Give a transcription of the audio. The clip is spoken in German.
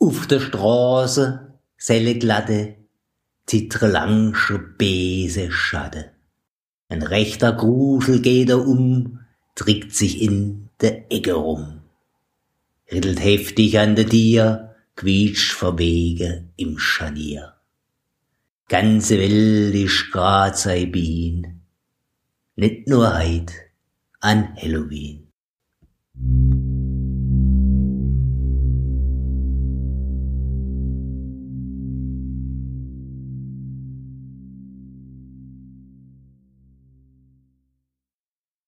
Auf der Straße, selle glatte, zittre langsche Bese Schatte. Ein rechter Grusel geht er um, trickt sich in der Ecke rum. Rittelt heftig an der Tier, quietscht verwege im Scharnier. Ganze Welt ist grad sei Bien, nicht nur heit an Halloween.